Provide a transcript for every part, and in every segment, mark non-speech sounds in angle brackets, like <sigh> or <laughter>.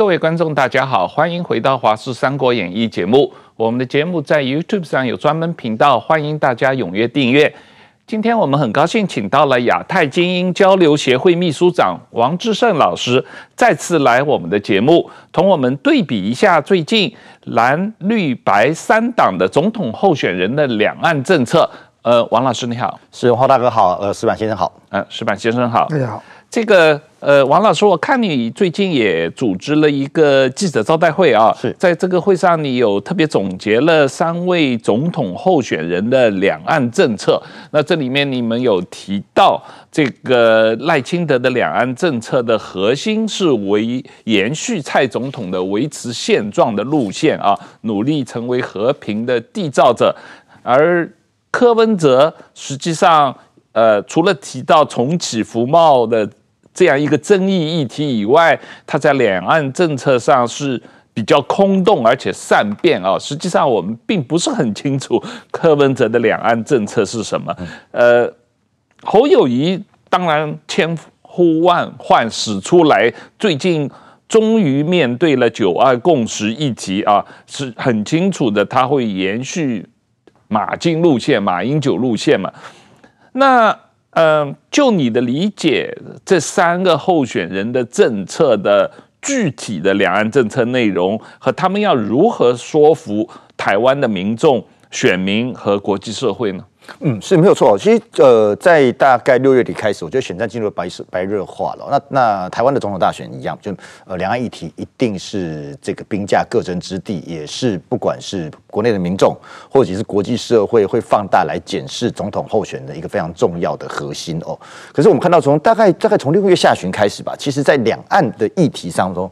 各位观众，大家好，欢迎回到《华视三国演义》节目。我们的节目在 YouTube 上有专门频道，欢迎大家踊跃订阅。今天我们很高兴请到了亚太精英交流协会秘书长王志胜老师再次来我们的节目，同我们对比一下最近蓝绿白三党的总统候选人的两岸政策。呃，王老师你好，是黄大哥好，呃，石板先生好，呃，石板先生好，大家好。这个呃，王老师，我看你最近也组织了一个记者招待会啊，是在这个会上，你有特别总结了三位总统候选人的两岸政策。那这里面你们有提到，这个赖清德的两岸政策的核心是维延续蔡总统的维持现状的路线啊，努力成为和平的缔造者。而柯文哲实际上呃，除了提到重启服贸的。这样一个争议议题以外，它在两岸政策上是比较空洞而且善变啊。实际上，我们并不是很清楚 <laughs> 柯文哲的两岸政策是什么。呃，侯友谊当然千呼万唤始出来，最近终于面对了九二共识议题啊，是很清楚的，他会延续马金路线、马英九路线嘛。那。嗯，就你的理解，这三个候选人的政策的具体的两岸政策内容和他们要如何说服台湾的民众、选民和国际社会呢？嗯，是没有错。其实，呃，在大概六月底开始，我觉得选战进入了白白热化了。那那台湾的总统大选一样，就呃，两岸议题一定是这个兵家各争之地，也是不管是国内的民众，或者是国际社会会放大来检视总统候选的一个非常重要的核心哦。可是我们看到，从大概大概从六月下旬开始吧，其实在两岸的议题当中，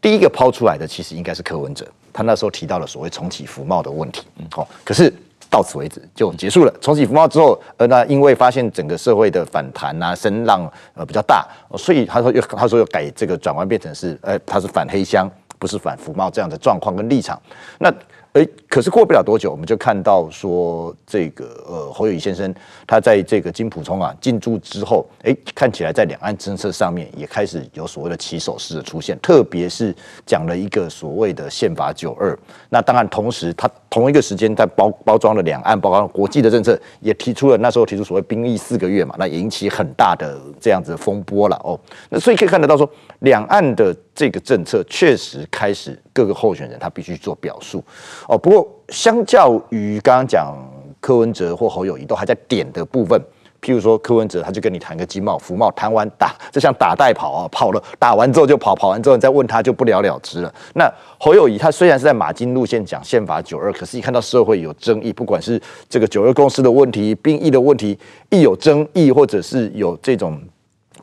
第一个抛出来的其实应该是柯文哲，他那时候提到了所谓重启服贸的问题。嗯，好，可是。到此为止就结束了。重启服贸之后，呃，那因为发现整个社会的反弹啊，声浪呃比较大，所以他说又他说又改这个转弯变成是，呃，他是反黑箱，不是反福贸这样的状况跟立场。那。哎，可是过不了多久，我们就看到说，这个呃侯友宜先生他在这个金溥聪啊进驻之后，哎，看起来在两岸政策上面也开始有所谓的起手式的出现，特别是讲了一个所谓的宪法九二。那当然，同时他同一个时间在包包装了两岸，包括国际的政策，也提出了那时候提出所谓兵役四个月嘛，那引起很大的这样子的风波了哦。那所以可以看得到说，两岸的这个政策确实开始各个候选人他必须做表述。哦，不过相较于刚刚讲柯文哲或侯友宜都还在点的部分，譬如说柯文哲他就跟你谈个经贸、服贸，谈完打就像打带跑啊，跑了打完之后就跑，跑完之后你再问他就不了了之了。那侯友宜他虽然是在马金路线讲宪法九二，可是一看到社会有争议，不管是这个九二共识的问题、兵役的问题，一有争议或者是有这种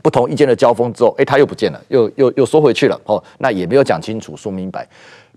不同意见的交锋之后，哎，他又不见了，又又又缩回去了。哦，那也没有讲清楚、说明白。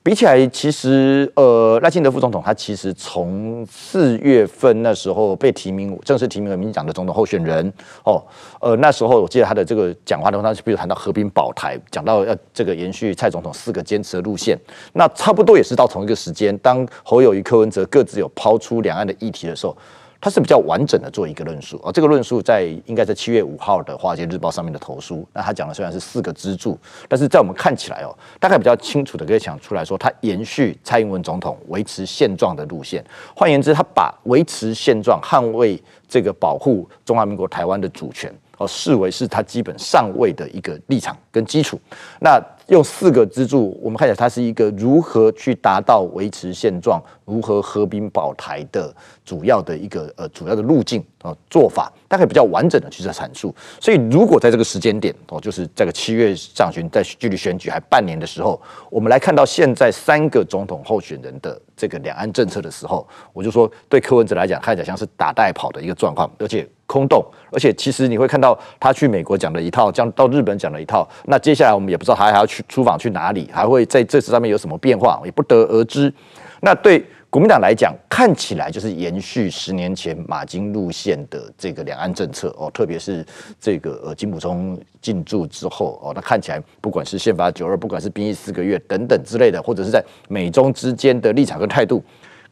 比起来，其实呃，赖清德副总统他其实从四月份那时候被提名，正式提名为民进党的总统候选人哦，呃，那时候我记得他的这个讲话的当时，比如谈到和平保台，讲到要这个延续蔡总统四个坚持的路线，那差不多也是到同一个时间，当侯友宜、柯文哲各自有抛出两岸的议题的时候。他是比较完整的做一个论述，而这个论述在应该在七月五号的《华尔街日报》上面的投书。那他讲的虽然是四个支柱，但是在我们看起来哦，大概比较清楚的可以讲出来说，他延续蔡英文总统维持现状的路线。换言之，他把维持现状、捍卫这个保护中华民国台湾的主权哦，视为是他基本上位的一个立场跟基础。那用四个支柱，我们看起来它是一个如何去达到维持现状、如何和平保台的主要的一个呃主要的路径啊做法，大概比较完整的去做阐述。所以如果在这个时间点哦，就是这个七月上旬，在距离选举还半年的时候，我们来看到现在三个总统候选人的这个两岸政策的时候，我就说对柯文哲来讲，看起来像是打带跑的一个状况，而且空洞，而且其实你会看到他去美国讲了一套，这样到日本讲了一套，那接下来我们也不知道他还要去。出访去哪里，还会在这次上面有什么变化，也不得而知。那对国民党来讲，看起来就是延续十年前马金路线的这个两岸政策哦，特别是这个呃金溥聪进驻之后哦，那看起来不管是宪法九二，不管是兵役四个月等等之类的，或者是在美中之间的立场跟态度，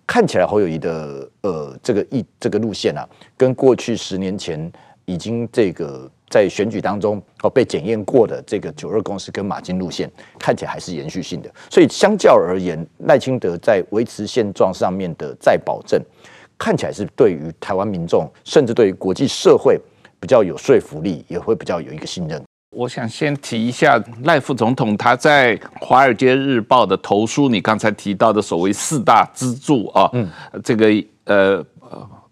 看起来侯友谊的呃这个一这个路线啊，跟过去十年前已经这个。在选举当中哦被检验过的这个九二共识跟马金路线，看起来还是延续性的。所以相较而言，赖清德在维持现状上面的再保证，看起来是对于台湾民众，甚至对于国际社会比较有说服力，也会比较有一个信任。我想先提一下赖副总统他在《华尔街日报》的投书，你刚才提到的所谓四大支柱啊，嗯，这个呃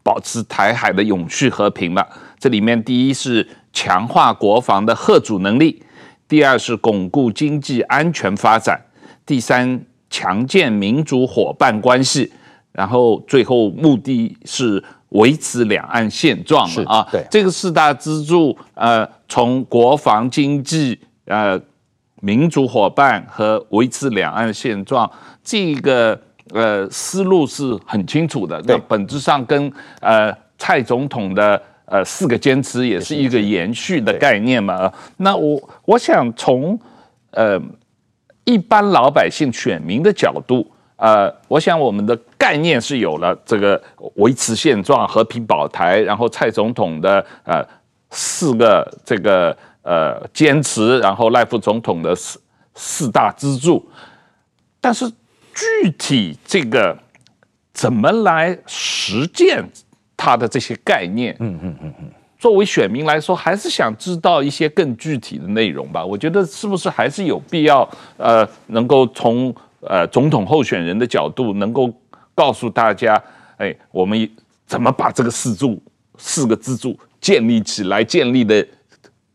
保持台海的永续和平嘛，这里面第一是强化国防的核主能力，第二是巩固经济安全发展，第三强健民主伙伴关系，然后最后目的是。维持两岸现状嘛啊，对，这个四大支柱，呃，从国防、经济、呃，民主伙伴和维持两岸现状，这个呃思路是很清楚的。那本质上跟呃蔡总统的呃四个坚持也是一个延续的概念嘛。那我我想从呃一般老百姓选民的角度。呃，我想我们的概念是有了这个维持现状、和平保台，然后蔡总统的呃四个这个呃坚持，然后赖副总统的四四大支柱，但是具体这个怎么来实践他的这些概念？嗯嗯嗯嗯，作为选民来说，还是想知道一些更具体的内容吧。我觉得是不是还是有必要呃，能够从。呃，总统候选人的角度能够告诉大家，哎，我们怎么把这个四柱、四个支柱建立起来，建立的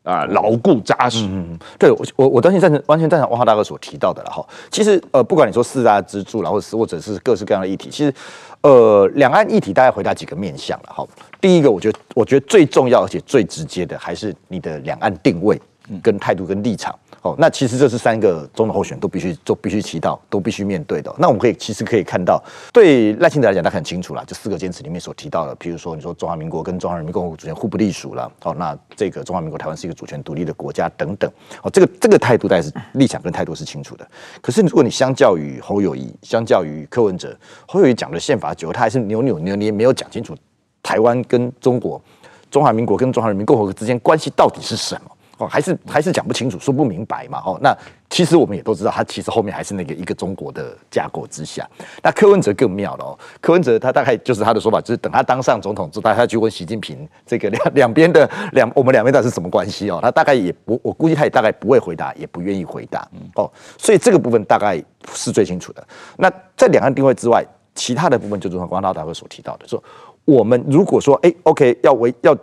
啊牢固扎实。嗯，对我我我完全赞成，完全赞成万华大哥所提到的了哈。其实呃，不管你说四大支柱，然后或者是各式各样的议题，其实呃，两岸议题大概回答几个面向了哈。第一个，我觉得我觉得最重要而且最直接的，还是你的两岸定位、跟态度、跟立场。哦，那其实这是三个总统候选都必须都必须提到，都必须面对的。那我们可以其实可以看到，对赖清德来讲，他很清楚了，就四个坚持里面所提到的，比如说你说中华民国跟中华人民共和国主权互不隶属了，哦，那这个中华民国台湾是一个主权独立的国家等等，哦，这个这个态度大概是立场跟态度是清楚的。可是如果你相较于侯友谊，相较于柯文哲，侯友谊讲的宪法九，他还是扭扭捏捏，没有讲清楚台湾跟中国、中华民国跟中华人民共和国之间关系到底是什么。哦，还是还是讲不清楚，说不明白嘛。哦，那其实我们也都知道，他其实后面还是那个一个中国的架构之下。那柯文哲更妙了哦，柯文哲他大概就是他的说法，就是等他当上总统之后，他去问习近平这个两 <laughs> 两边的两我们两边到底是什么关系哦？他大概也不，我估计他也大概不会回答，也不愿意回答。哦，所以这个部分大概是最清楚的。那在两岸定位之外，其他的部分就如同刚刚大哥所提到的，说我们如果说哎，OK，要维要。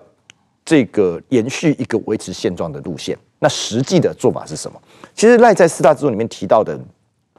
这个延续一个维持现状的路线，那实际的做法是什么？其实赖在四大支柱里面提到的，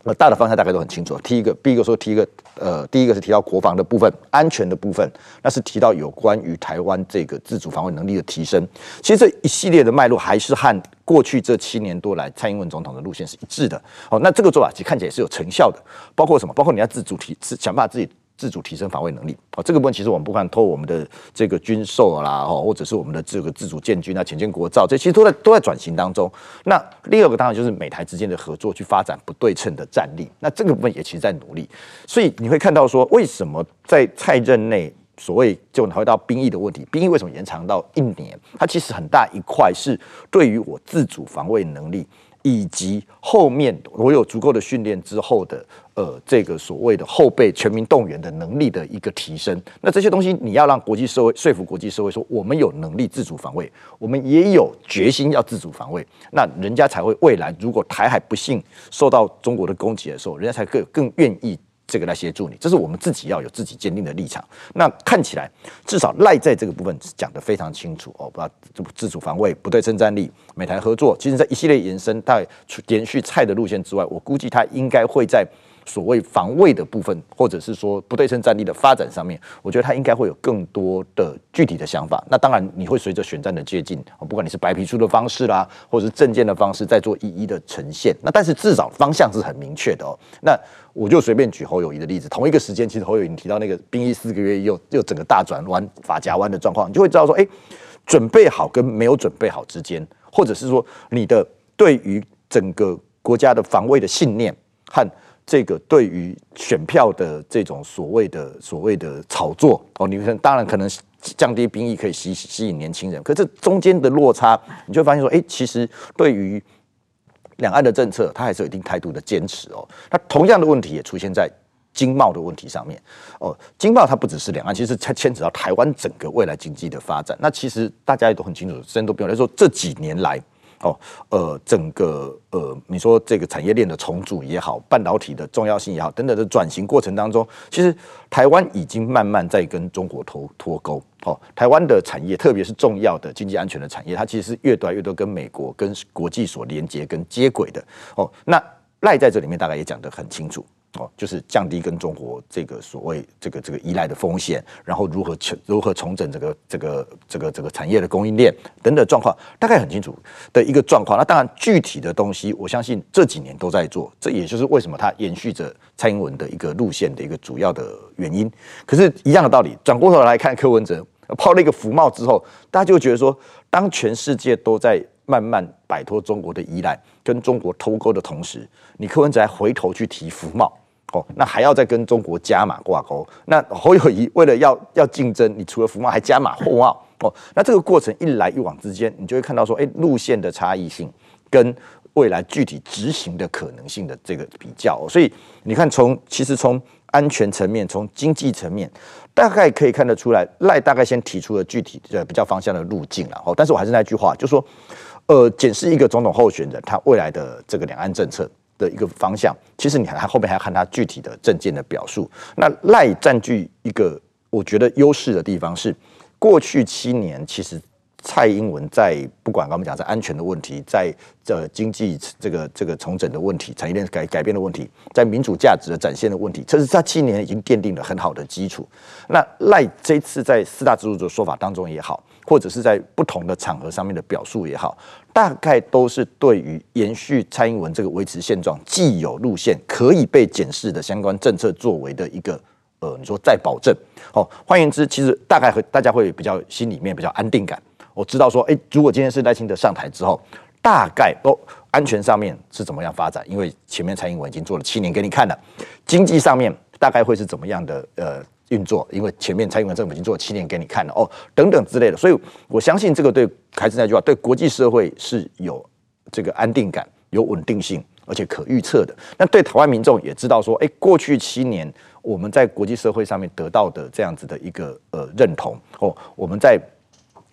呃，大的方向大概都很清楚。第一个，第一个说提一个，呃，第一个是提到国防的部分、安全的部分，那是提到有关于台湾这个自主防卫能力的提升。其实这一系列的脉络还是和过去这七年多来蔡英文总统的路线是一致的。好，那这个做法其实看起来也是有成效的，包括什么？包括你要自主提，想办法自己。自主提升防卫能力，哦，这个部分其实我们不看透我们的这个军售啦，哦，或者是我们的这个自主建军啊、潜舰国造，这其实都在都在转型当中。那第二个当然就是美台之间的合作，去发展不对称的战力。那这个部分也其实在努力。所以你会看到说，为什么在蔡任内，所谓就回到兵役的问题，兵役为什么延长到一年？它其实很大一块是对于我自主防卫能力。以及后面我有足够的训练之后的，呃，这个所谓的后备全民动员的能力的一个提升，那这些东西你要让国际社会说服国际社会说我们有能力自主防卫，我们也有决心要自主防卫，那人家才会未来如果台海不幸受到中国的攻击的时候，人家才更更愿意。这个来协助你，这是我们自己要有自己坚定的立场。那看起来至少赖在这个部分讲得非常清楚哦，把自主防卫、不对称战力、美台合作，其实在一系列延伸，带延续菜的路线之外，我估计他应该会在。所谓防卫的部分，或者是说不对称战力的发展上面，我觉得他应该会有更多的具体的想法。那当然，你会随着选战的接近，不管你是白皮书的方式啦，或者是政见的方式，再做一一的呈现。那但是至少方向是很明确的哦。那我就随便举侯友谊的例子，同一个时间，其实侯友宜提到那个兵役四个月又又整个大转弯、法夹弯的状况，你就会知道说，哎，准备好跟没有准备好之间，或者是说你的对于整个国家的防卫的信念和。这个对于选票的这种所谓的所谓的炒作哦，你们当然可能降低兵役可以吸吸引年轻人。可这中间的落差，你就发现说，哎，其实对于两岸的政策，它还是有一定态度的坚持哦。那同样的问题也出现在经贸的问题上面哦。经贸它不只是两岸，其实它牵扯到台湾整个未来经济的发展。那其实大家也都很清楚，之前都不用来说，这几年来。哦，呃，整个呃，你说这个产业链的重组也好，半导体的重要性也好，等等的转型过程当中，其实台湾已经慢慢在跟中国脱脱钩。哦，台湾的产业，特别是重要的经济安全的产业，它其实是越来越多跟美国、跟国际所连接跟接轨的。哦，那赖在这里面大概也讲得很清楚。哦，就是降低跟中国这个所谓这个这个依赖的风险，然后如何重如何重整这个这个这个这个产业的供应链等等状况，大概很清楚的一个状况。那当然具体的东西，我相信这几年都在做，这也就是为什么它延续着蔡英文的一个路线的一个主要的原因。可是，一样的道理，转过头来看柯文哲抛了一个福帽之后，大家就觉得说，当全世界都在慢慢摆脱中国的依赖，跟中国脱钩的同时，你柯文哲还回头去提福茂。哦，那还要再跟中国加码挂钩。那侯友宜为了要要竞争，你除了福茂还加码货贸。哦，那这个过程一来一往之间，你就会看到说，哎，路线的差异性跟未来具体执行的可能性的这个比较。所以你看从，其实从安全层面，从经济层面，大概可以看得出来，赖大概先提出了具体的比较方向的路径了。哦，但是我还是那句话，就说，呃，检视一个总统候选人他未来的这个两岸政策。的一个方向，其实你还后面还要看他具体的政见的表述。那赖占据一个我觉得优势的地方是，过去七年其实蔡英文在不管我们讲在安全的问题，在这经济这个这个重整的问题，产业链改改变的问题，在民主价值的展现的问题，这是他七年已经奠定了很好的基础。那赖这次在四大支柱的说法当中也好。或者是在不同的场合上面的表述也好，大概都是对于延续蔡英文这个维持现状既有路线可以被检视的相关政策作为的一个呃，你说再保证。哦，换言之，其实大概会大家会比较心里面比较安定感。我知道说，哎，如果今天是赖清德上台之后，大概都安全上面是怎么样发展？因为前面蔡英文已经做了七年给你看了，经济上面大概会是怎么样的？呃。运作，因为前面蔡英文政府已经做了七年给你看了哦，等等之类的，所以我相信这个对还是那句话，对国际社会是有这个安定感、有稳定性，而且可预测的。那对台湾民众也知道说，哎，过去七年我们在国际社会上面得到的这样子的一个呃认同哦，我们在。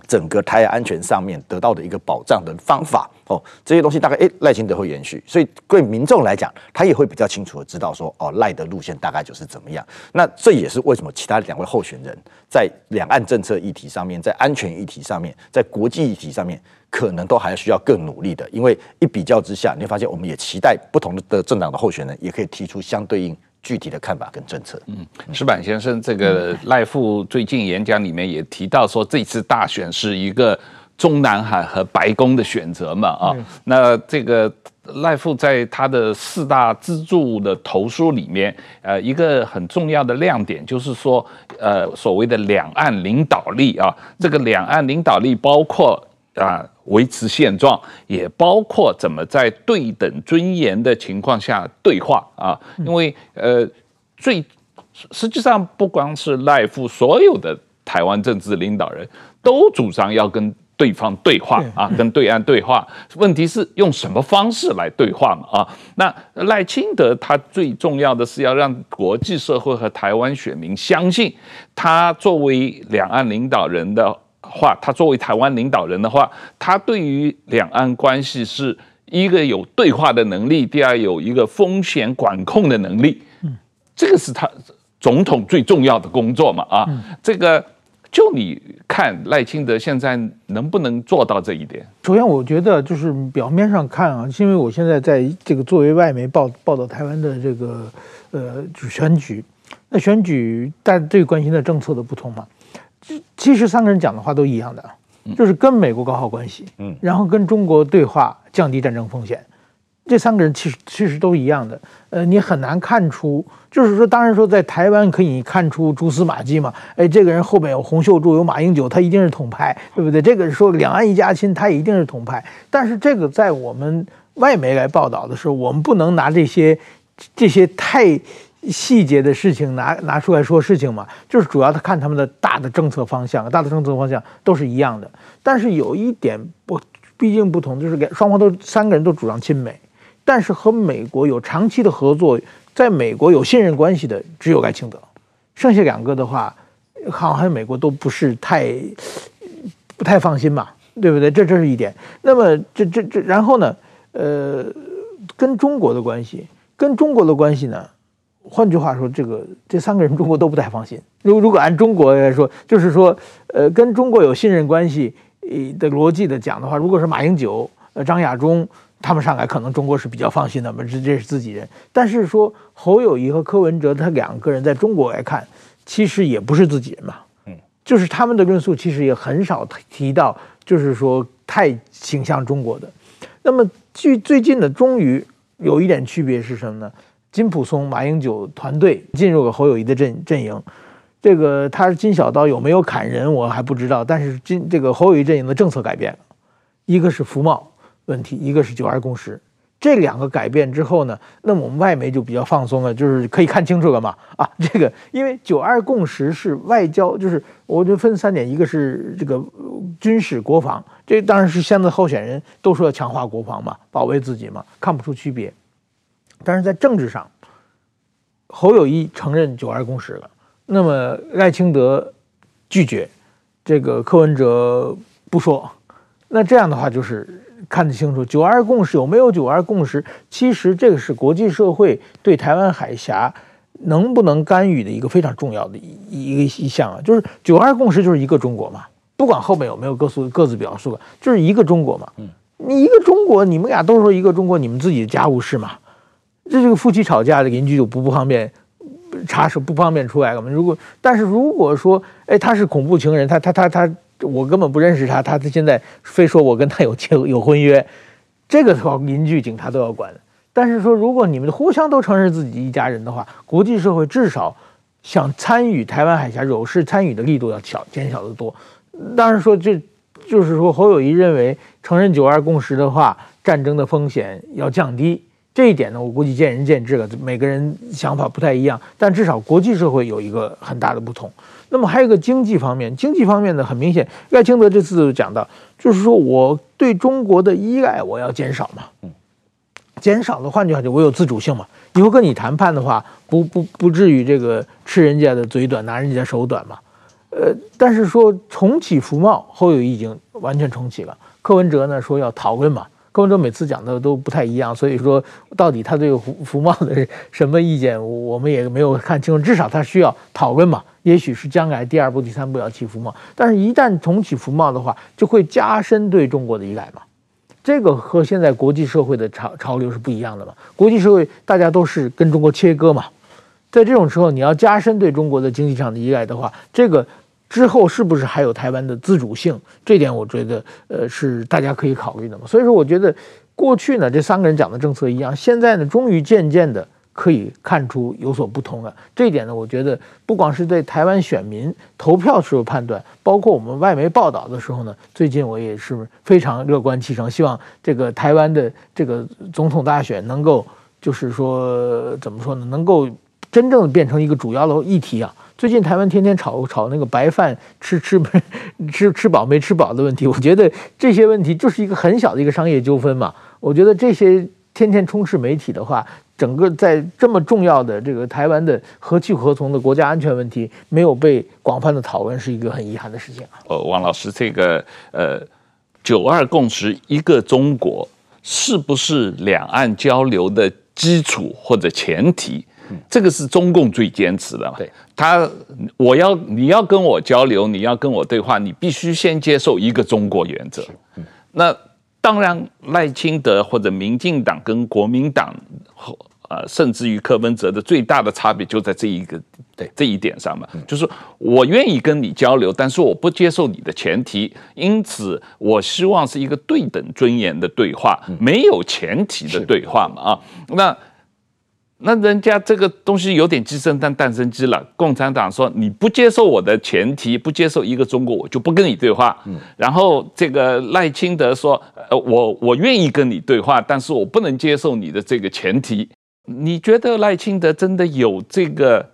整个台海安全上面得到的一个保障的方法哦，这些东西大概诶赖清德会延续，所以对民众来讲，他也会比较清楚的知道说哦赖的路线大概就是怎么样。那这也是为什么其他两位候选人在两岸政策议题上面，在安全议题上面，在国际议题上面，可能都还需要更努力的。因为一比较之下，你会发现我们也期待不同的政党的候选人也可以提出相对应。具体的看法跟政策，嗯，石板先生，这个赖富最近演讲里面也提到说，这次大选是一个中南海和白宫的选择嘛，啊，那这个赖富在他的四大支柱的投书里面，呃，一个很重要的亮点就是说，呃，所谓的两岸领导力啊，这个两岸领导力包括。啊，维持现状也包括怎么在对等尊严的情况下对话啊，因为呃，最实际上不光是赖副，所有的台湾政治领导人都主张要跟对方对话啊，跟对岸对话。问题是用什么方式来对话嘛？啊，那赖清德他最重要的是要让国际社会和台湾选民相信，他作为两岸领导人的。话，他作为台湾领导人的话，他对于两岸关系是一个有对话的能力，第二有一个风险管控的能力，嗯，这个是他总统最重要的工作嘛，啊，这个就你看赖清德现在能不能做到这一点？首先，我觉得就是表面上看啊，因为我现在在这个作为外媒报报道台湾的这个呃选举，那选举大家最关心的政策的不同嘛。其实三个人讲的话都一样的，就是跟美国搞好关系，嗯，然后跟中国对话，降低战争风险。这三个人其实其实都一样的。呃，你很难看出，就是说，当然说在台湾可以看出蛛丝马迹嘛。哎，这个人后面有洪秀柱，有马英九，他一定是统派，对不对？这个说两岸一家亲，他一定是统派。但是这个在我们外媒来报道的时候，我们不能拿这些这些太。细节的事情拿拿出来说事情嘛，就是主要他看他们的大的政策方向，大的政策方向都是一样的。但是有一点不，毕竟不同，就是双方都三个人都主张亲美，但是和美国有长期的合作，在美国有信任关系的只有赖清德，剩下两个的话，好像美国都不是太不太放心嘛，对不对？这这是一点。那么这这这，然后呢？呃，跟中国的关系，跟中国的关系呢？换句话说，这个这三个人中国都不太放心。如如果按中国来说，就是说，呃，跟中国有信任关系的逻辑的讲的话，如果是马英九、呃张亚中他们上来，可能中国是比较放心的嘛，这这是自己人。但是说侯友谊和柯文哲他两个人在中国来看，其实也不是自己人嘛。嗯，就是他们的论述其实也很少提到，就是说太倾向中国的。那么，据最近的，终于有一点区别是什么呢？金溥松、马英九团队进入了侯友谊的阵阵营，这个他是金小刀有没有砍人，我还不知道。但是金这个侯友谊阵营的政策改变了，一个是服贸问题，一个是九二共识。这两个改变之后呢，那么我们外媒就比较放松了，就是可以看清楚了嘛。啊，这个因为九二共识是外交，就是我就分三点，一个是这个军事国防，这当然是现在候选人都说要强化国防嘛，保卫自己嘛，看不出区别。但是在政治上，侯友谊承认九二共识了，那么赖清德拒绝，这个柯文哲不说，那这样的话就是。看得清楚，九二共识有没有九二共识？其实这个是国际社会对台湾海峡能不能干预的一个非常重要的一一个一项啊，就是九二共识就是一个中国嘛，不管后面有没有各诉各自表述，就是一个中国嘛。嗯，你一个中国，你们俩都说一个中国，你们自己的家务事嘛。这这个夫妻吵架的邻居就不不方便插手，不方便出来了嘛。如果但是如果说，哎，他是恐怖情人，他他他他。我根本不认识他，他他现在非说我跟他有结有婚约，这个的话邻居警察都要管。但是说如果你们互相都承认自己一家人的话，国际社会至少想参与台湾海峡有事参与的力度要小减小得多。当然说这就是说侯友谊认为承认九二共识的话，战争的风险要降低。这一点呢，我估计见仁见智了，每个人想法不太一样。但至少国际社会有一个很大的不同。那么还有一个经济方面，经济方面呢，很明显，赖清德这次讲到，就是说我对中国的依赖我要减少嘛，减少的换句话就我有自主性嘛，以后跟你谈判的话，不不不至于这个吃人家的嘴短，拿人家手短嘛，呃，但是说重启服贸，侯友宜已经完全重启了，柯文哲呢说要讨论嘛。柯文哲每次讲的都不太一样，所以说到底他对服服贸的什么意见，我们也没有看清楚。至少他需要讨论嘛，也许是将来第二步、第三步要起服贸，但是一旦重启服贸的话，就会加深对中国的依赖嘛。这个和现在国际社会的潮潮流是不一样的嘛。国际社会大家都是跟中国切割嘛，在这种时候你要加深对中国的经济上的依赖的话，这个。之后是不是还有台湾的自主性？这点我觉得，呃，是大家可以考虑的嘛。所以说，我觉得过去呢，这三个人讲的政策一样，现在呢，终于渐渐的可以看出有所不同了。这一点呢，我觉得不光是对台湾选民投票时候判断，包括我们外媒报道的时候呢，最近我也是非常乐观其成，希望这个台湾的这个总统大选能够，就是说怎么说呢，能够真正的变成一个主要的议题啊。最近台湾天天炒炒那个白饭吃吃没 <laughs> 吃吃饱没吃饱的问题，我觉得这些问题就是一个很小的一个商业纠纷嘛。我觉得这些天天充斥媒体的话，整个在这么重要的这个台湾的何去何从的国家安全问题没有被广泛的讨论，是一个很遗憾的事情啊。呃，王老师，这个呃九二共识一个中国是不是两岸交流的基础或者前提？这个是中共最坚持的嘛？对，他我要你要跟我交流，你要跟我对话，你必须先接受一个中国原则。那当然，赖清德或者民进党跟国民党，呃，甚至于柯文哲的最大的差别就在这一个对这一点上嘛，就是我愿意跟你交流，但是我不接受你的前提，因此我希望是一个对等尊严的对话，没有前提的对话嘛啊，那。那人家这个东西有点鸡生蛋，蛋生鸡了。共产党说你不接受我的前提，不接受一个中国，我就不跟你对话。嗯，然后这个赖清德说，呃，我我愿意跟你对话，但是我不能接受你的这个前提。你觉得赖清德真的有这个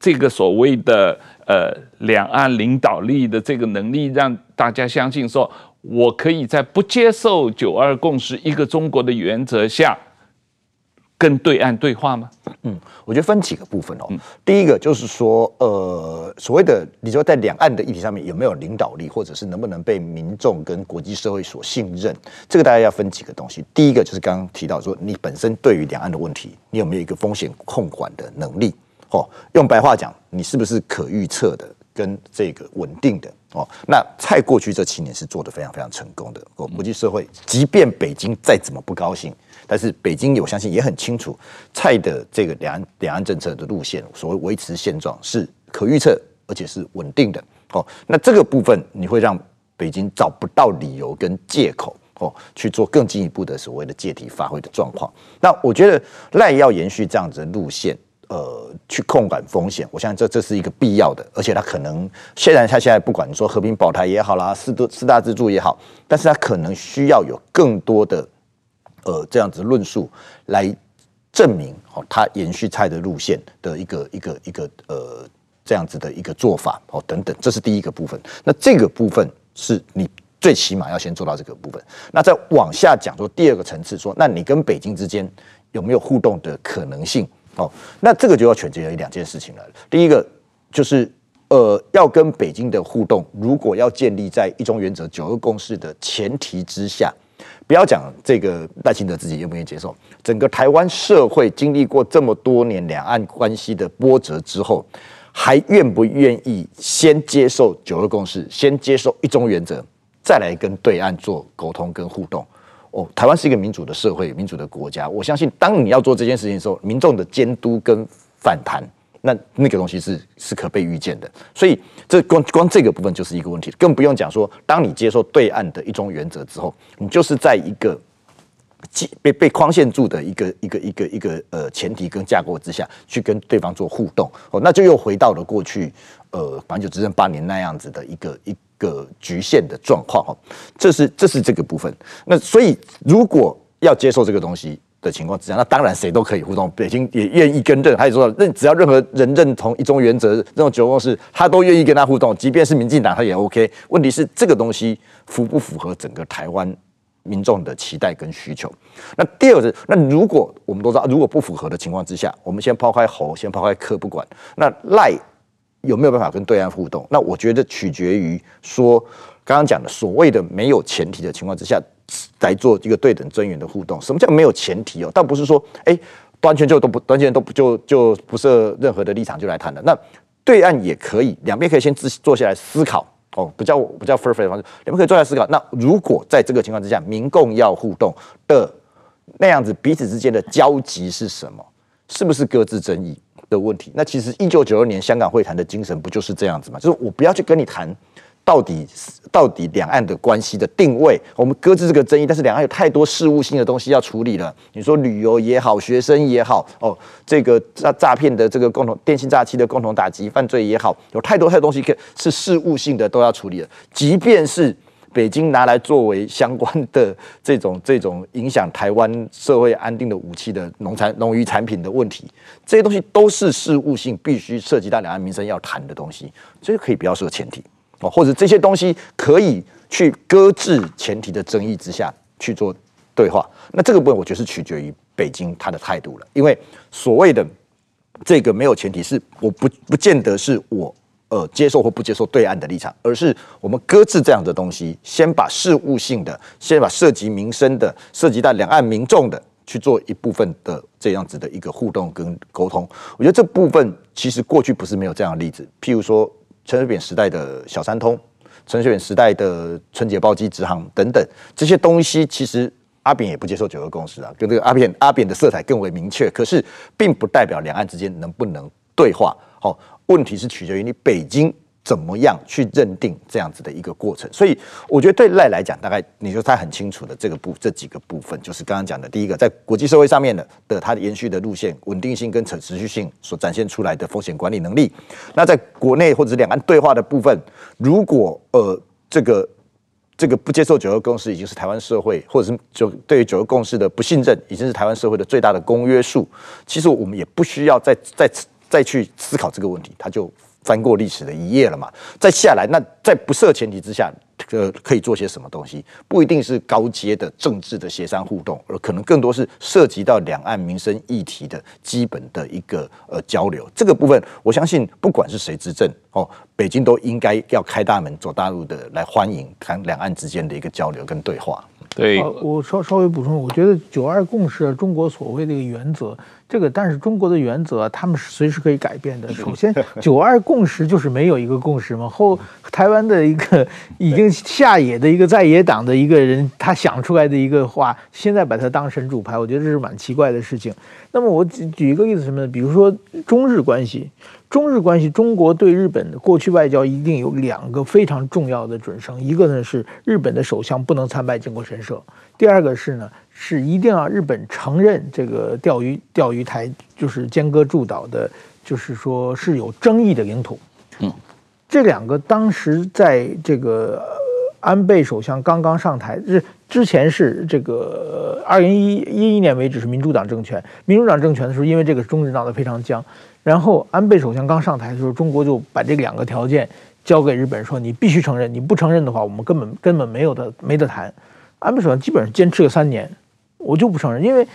这个所谓的呃两岸领导力的这个能力，让大家相信说，我可以在不接受九二共识、一个中国的原则下，跟对岸对话吗？嗯，我觉得分几个部分哦。嗯、第一个就是说，呃，所谓的你说在两岸的议题上面有没有领导力，或者是能不能被民众跟国际社会所信任，这个大家要分几个东西。第一个就是刚刚提到说，你本身对于两岸的问题，你有没有一个风险控管的能力？哦，用白话讲，你是不是可预测的跟这个稳定的？哦，那蔡过去这七年是做得非常非常成功的。哦，国际社会即便北京再怎么不高兴。但是北京，我相信也很清楚，蔡的这个两岸两岸政策的路线，所谓维持现状是可预测，而且是稳定的。哦，那这个部分你会让北京找不到理由跟借口哦，去做更进一步的所谓的借题发挥的状况。那我觉得赖要延续这样子的路线，呃，去控管风险，我相信这这是一个必要的，而且他可能虽然他现在不管说和平保台也好啦，四多四大支柱也好，但是他可能需要有更多的。呃，这样子论述来证明哦，他延续蔡的路线的一个一个一个呃这样子的一个做法哦等等，这是第一个部分。那这个部分是你最起码要先做到这个部分。那再往下讲说第二个层次说，那你跟北京之间有没有互动的可能性？哦，那这个就要取决于两件事情了。第一个就是呃，要跟北京的互动，如果要建立在一中原则、九二共识的前提之下。不要讲这个赖清德自己愿不愿意接受，整个台湾社会经历过这么多年两岸关系的波折之后，还愿不愿意先接受九二共识，先接受一中原则，再来跟对岸做沟通跟互动？哦，台湾是一个民主的社会，民主的国家，我相信当你要做这件事情的时候，民众的监督跟反弹。那那个东西是是可被预见的，所以这光光这个部分就是一个问题，更不用讲说，当你接受对岸的一种原则之后，你就是在一个被被框限住的一个一个一个一个呃前提跟架构之下去跟对方做互动，哦，那就又回到了过去呃马英九执政八年那样子的一个一个局限的状况哈，这是这是这个部分。那所以如果要接受这个东西。的情况之下，那当然谁都可以互动，北京也愿意跟认，他也说认只要任何人认同一中原则、认同九二共识，他都愿意跟他互动，即便是民进党他也 OK。问题是这个东西符不符合整个台湾民众的期待跟需求？那第二个是，那如果我们都知道，如果不符合的情况之下，我们先抛开侯，先抛开柯不管，那赖有没有办法跟对岸互动？那我觉得取决于说刚刚讲的所谓的没有前提的情况之下。来做一个对等尊严的互动。什么叫没有前提哦？倒不是说，哎，完全就都不完全都不就就不设任何的立场就来谈的。那对岸也可以，两边可以先自坐下来思考哦，不叫不叫 fair fair 的方式，两边可以坐下来思考。那如果在这个情况之下，民共要互动的那样子，彼此之间的交集是什么？是不是各自争议的问题？那其实一九九二年香港会谈的精神不就是这样子吗？就是我不要去跟你谈。到底到底两岸的关系的定位，我们搁置这个争议，但是两岸有太多事务性的东西要处理了。你说旅游也好，学生也好，哦，这个诈诈骗的这个共同电信诈欺的共同打击犯罪也好，有太多太多东西可是事务性的都要处理了。即便是北京拿来作为相关的这种这种影响台湾社会安定的武器的农产农渔产品的问题，这些东西都是事务性，必须涉及到两岸民生要谈的东西，这个可以不要设前提。哦，或者这些东西可以去搁置前提的争议之下去做对话，那这个部分我觉得是取决于北京他的态度了。因为所谓的这个没有前提，是我不不见得是我呃接受或不接受对岸的立场，而是我们搁置这样的东西，先把事务性的，先把涉及民生的、涉及到两岸民众的去做一部分的这样子的一个互动跟沟通。我觉得这部分其实过去不是没有这样的例子，譬如说。陈水扁时代的小三通，陈水扁时代的春节包机直航等等这些东西，其实阿扁也不接受九二共识啊，跟这个阿扁阿扁的色彩更为明确。可是，并不代表两岸之间能不能对话。好，问题是取决于你北京。怎么样去认定这样子的一个过程？所以我觉得对赖来讲，大概你说他很清楚的这个部这几个部分，就是刚刚讲的第一个，在国际社会上面的的它的延续的路线、稳定性跟持持续性所展现出来的风险管理能力。那在国内或者两岸对话的部分，如果呃这个这个不接受九二共识已经是台湾社会，或者是就对于九二共识的不信任，已经是台湾社会的最大的公约数。其实我们也不需要再再再去思考这个问题，它就翻过历史的一页了嘛。再下来，那在不设前提之下。呃，可以做些什么东西？不一定是高阶的政治的协商互动，而可能更多是涉及到两岸民生议题的基本的一个呃交流。这个部分，我相信不管是谁执政哦，北京都应该要开大门走大路的来欢迎谈两岸之间的一个交流跟对话。对，我稍稍微补充，我觉得九二共识，中国所谓的一个原则。这个，但是中国的原则，他们是随时可以改变的。首先，九二共识就是没有一个共识嘛。后台湾的一个已经下野的一个在野党的一个人，他想出来的一个话，现在把它当神主牌，我觉得这是蛮奇怪的事情。那么我举举一个例子什么呢？比如说中日关系，中日关系，中国对日本的过去外交一定有两个非常重要的准绳，一个呢是日本的首相不能参拜靖国神社，第二个是呢。是一定要日本承认这个钓鱼钓鱼台就是尖阁诸岛的，就是说是有争议的领土。嗯，这两个当时在这个安倍首相刚刚上台之之前是这个二零一一年为止是民主党政权，民主党政权的时候，因为这个中日闹得非常僵，然后安倍首相刚上台的时候，中国就把这两个条件交给日本，说你必须承认，你不承认的话，我们根本根本没有的没得谈。安倍首相基本上坚持了三年。我就不承认，因为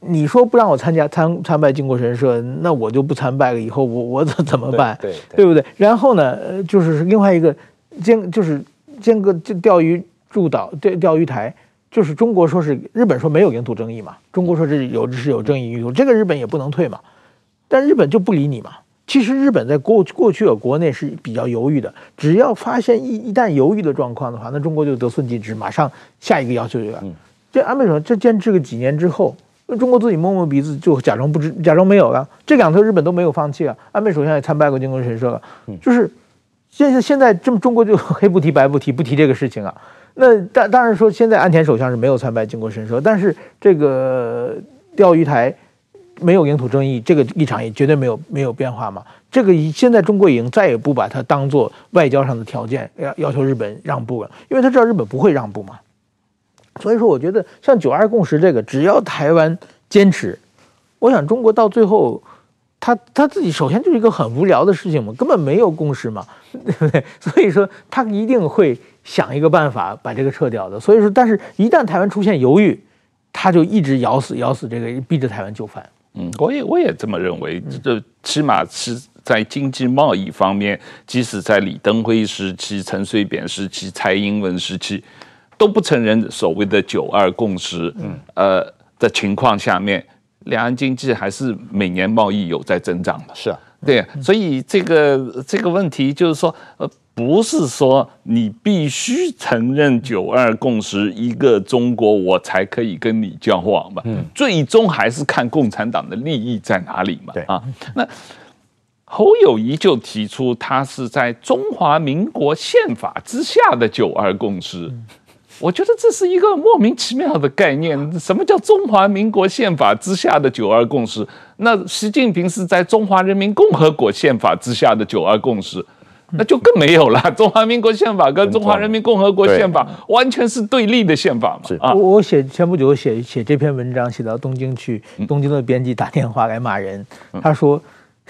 你说不让我参加参参拜靖国神社，那我就不参拜了。以后我我怎怎么办？对对，不对？然后呢，就是另外一个间就是尖阁钓鱼驻岛钓钓鱼台，就是中国说是日本说没有领土争议嘛，中国说是有是有争议，有这个日本也不能退嘛，但日本就不理你嘛。其实日本在过过去的国内是比较犹豫的，只要发现一一旦犹豫的状况的话，那中国就得寸进尺，马上下一个要求就来。嗯这安倍首相：“这坚持个几年之后，中国自己摸摸鼻子，就假装不知，假装没有了。这两头日本都没有放弃啊。安倍首相也参拜过靖国神社了，就是现在现在这么中国就黑不提白不提，不提这个事情啊。那当当然说，现在安田首相是没有参拜靖国神社，但是这个钓鱼台没有领土争议，这个立场也绝对没有没有变化嘛。这个现在中国已经再也不把它当做外交上的条件要要求日本让步了，因为他知道日本不会让步嘛。”所以说，我觉得像九二共识这个，只要台湾坚持，我想中国到最后，他他自己首先就是一个很无聊的事情嘛，根本没有共识嘛，对不对？所以说，他一定会想一个办法把这个撤掉的。所以说，但是一旦台湾出现犹豫，他就一直咬死咬死这个，逼着台湾就范。嗯，我也我也这么认为，这起码是在经济贸易方面，即使在李登辉时期、陈水扁时期、蔡英文时期。都不承认所谓的九二共识，嗯，呃的情况下面，两岸经济还是每年贸易有在增长的，是啊，对，所以这个这个问题就是说，呃，不是说你必须承认九二共识，一个中国我才可以跟你交往嘛，嗯，最终还是看共产党的利益在哪里嘛，对。啊，那侯友宜就提出，他是在中华民国宪法之下的九二共识。我觉得这是一个莫名其妙的概念。什么叫中华民国宪法之下的九二共识？那习近平是在中华人民共和国宪法之下的九二共识，那就更没有了。<laughs> 中华民国宪法跟中华人民共和国宪法完全是对立的宪法嘛。啊，我我写前不久写写这篇文章，写到东京去，东京的编辑打电话来骂人，他说，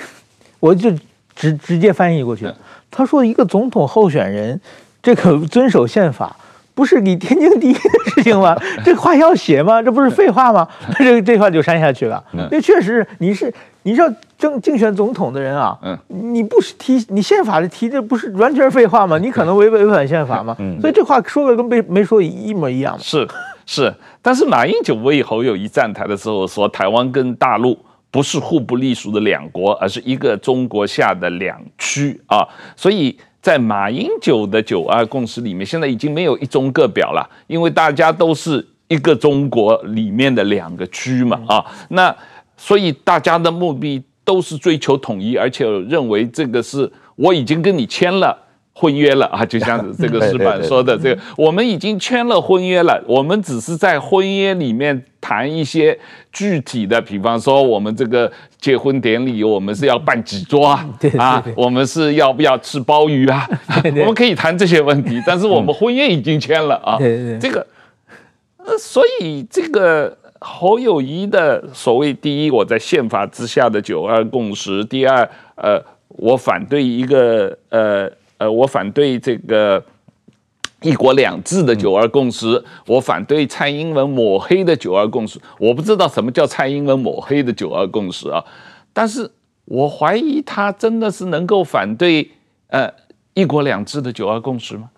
<laughs> 我就直直接翻译过去，他说一个总统候选人这个遵守宪法。不是你天经地义的事情吗？<laughs> 这话要写吗？这不是废话吗？这这话就删下去了。那确实，你是你是要竞竞选总统的人啊，你不是提你宪法的提，这不是完全废话吗？你可能违违反宪法吗？所以这话说的跟没没说一模一样。是是，但是马英九为侯友宜站台的时候说，台湾跟大陆不是互不隶属的两国，而是一个中国下的两区啊，所以。在马英九的九二共识里面，现在已经没有一中各表了，因为大家都是一个中国里面的两个区嘛啊，那所以大家的目的都是追求统一，而且认为这个是我已经跟你签了婚约了啊，就像这个石板说的，这个我们已经签了婚约了，我们只是在婚约里面谈一些具体的，比方说我们这个结婚典礼，我们是要办几桌啊？啊，我们是要不要吃鲍鱼啊？<laughs> 我们可以谈这些问题，但是我们婚约已经签了啊。<laughs> 这个，呃，所以这个侯友谊的所谓第一，我在宪法之下的九二共识；第二，呃，我反对一个呃。呃，我反对这个一国两制的九二共识，我反对蔡英文抹黑的九二共识。我不知道什么叫蔡英文抹黑的九二共识啊，但是我怀疑他真的是能够反对呃一国两制的九二共识吗？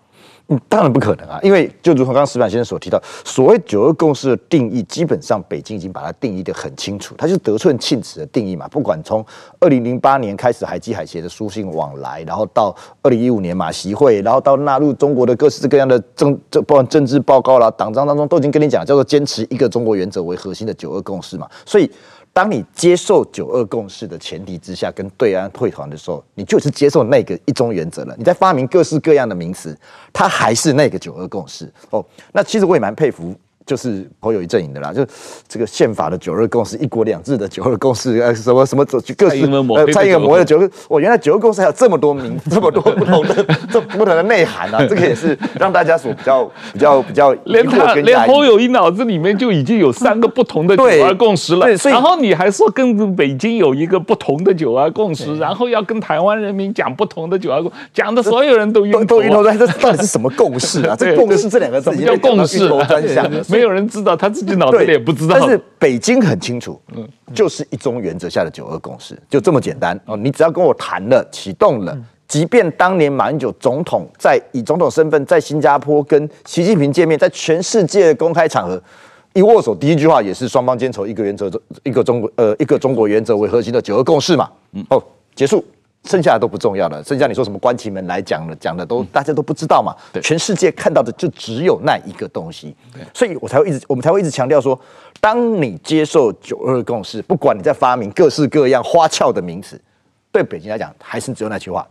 嗯，当然不可能啊，因为就如同刚刚矢板先生所提到，所谓九二共识的定义，基本上北京已经把它定义得很清楚，它就是得寸进尺的定义嘛。不管从二零零八年开始海基海协的书信往来，然后到二零一五年马习会，然后到纳入中国的各式各样的政这包括政治报告啦、党章当中，都已经跟你讲，叫做坚持一个中国原则为核心的九二共识嘛。所以。当你接受九二共识的前提之下，跟对岸会谈的时候，你就是接受那个一中原则了。你在发明各式各样的名词，它还是那个九二共识哦。那其实我也蛮佩服。就是侯友一阵营的啦，就这个宪法的九二共识、一国两制的九二共识，呃，什么什么各式呃，蔡英文模的九二，我原来九二共识还有这么多名，这么多不同的 <laughs> 这不同的内涵啊，这个也是让大家所比较比较比较连他连侯友谊脑子里面就已经有三个不同的九二共识了，所以然后你还说跟北京有一个不同的九二共识，然后要跟台湾人民讲不同的九二共，讲的所有人都晕都晕头转，这到底是什么共识啊？<laughs> 这共识这两个字，叫共识？没有人知道，他自己脑子里也不知道。但是北京很清楚，嗯，就是一中原则下的九二共识，就这么简单哦。你只要跟我谈了，启动了，即便当年马英九总统在以总统身份在新加坡跟习近平见面，在全世界的公开场合一握手，第一句话也是双方坚守一个原则，一个中国呃一个中国原则为核心的九二共识嘛。嗯，哦，结束。剩下的都不重要了，剩下你说什么关起门来讲的，讲的都大家都不知道嘛。对，全世界看到的就只有那一个东西。对，所以我才会一直，我们才会一直强调说，当你接受九二共识，不管你在发明各式各样花俏的名词，对北京来讲，还是只有那句话，